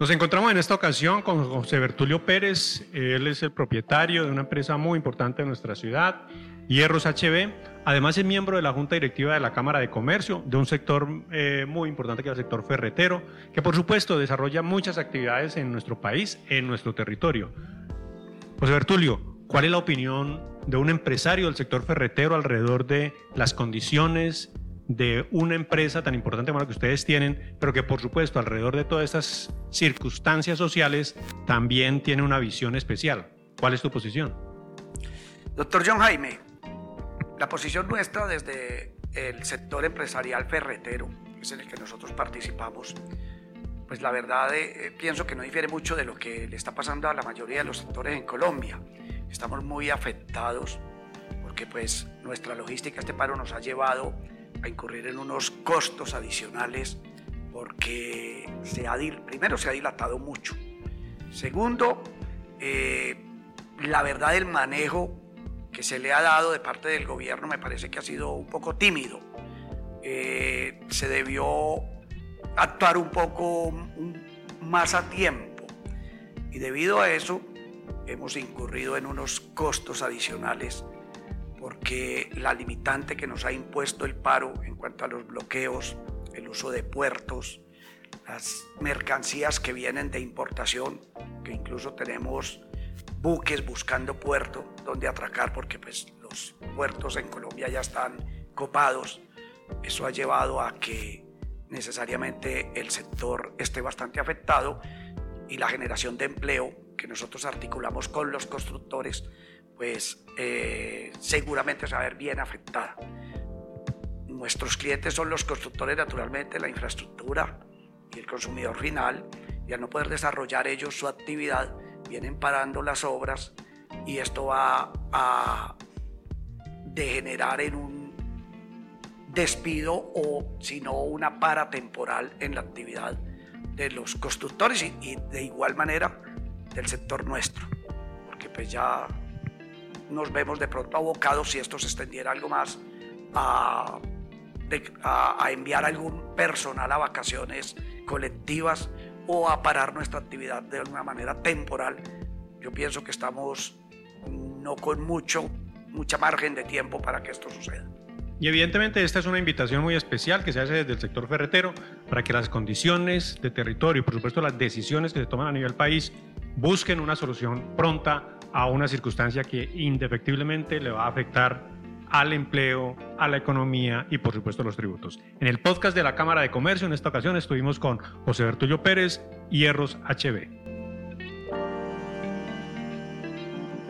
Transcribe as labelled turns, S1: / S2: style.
S1: Nos encontramos en esta ocasión con José Bertulio Pérez. Él es el propietario de una empresa muy importante en nuestra ciudad, Hierros HB. Además es miembro de la Junta Directiva de la Cámara de Comercio, de un sector eh, muy importante que es el sector ferretero, que por supuesto desarrolla muchas actividades en nuestro país, en nuestro territorio. José Bertulio, ¿cuál es la opinión de un empresario del sector ferretero alrededor de las condiciones de una empresa tan importante como la que ustedes tienen, pero que por supuesto alrededor de todas estas circunstancias sociales también tiene una visión especial. ¿Cuál es tu posición?
S2: Doctor John Jaime, la posición nuestra desde el sector empresarial ferretero, que es en el que nosotros participamos, pues la verdad eh, pienso que no difiere mucho de lo que le está pasando a la mayoría de los sectores en Colombia. Estamos muy afectados porque pues nuestra logística, este paro nos ha llevado a incurrir en unos costos adicionales porque se ha, primero se ha dilatado mucho. Segundo, eh, la verdad el manejo que se le ha dado de parte del gobierno me parece que ha sido un poco tímido. Eh, se debió actuar un poco más a tiempo y debido a eso hemos incurrido en unos costos adicionales porque la limitante que nos ha impuesto el paro en cuanto a los bloqueos, el uso de puertos, las mercancías que vienen de importación, que incluso tenemos buques buscando puerto donde atracar porque pues los puertos en Colombia ya están copados. Eso ha llevado a que necesariamente el sector esté bastante afectado y la generación de empleo que nosotros articulamos con los constructores pues eh, seguramente se va a ver bien afectada. Nuestros clientes son los constructores naturalmente, la infraestructura y el consumidor final, y al no poder desarrollar ellos su actividad, vienen parando las obras y esto va a degenerar en un despido o si no una para temporal en la actividad de los constructores y, y de igual manera del sector nuestro, porque pues ya nos vemos de pronto abocados, si esto se extendiera algo más, a, a, enviar algún personal a vacaciones colectivas o a parar nuestra actividad de una manera temporal. Yo pienso que estamos no con mucho, mucha margen de tiempo para que esto suceda.
S1: Y evidentemente esta es una invitación muy especial que se hace desde el sector ferretero para que las condiciones de territorio y por supuesto las decisiones que se toman a nivel país busquen una solución pronta a una circunstancia que indefectiblemente le va a afectar al empleo, a la economía y por supuesto a los tributos. En el podcast de la Cámara de Comercio en esta ocasión estuvimos con José Bertullo Pérez, Hierros HB.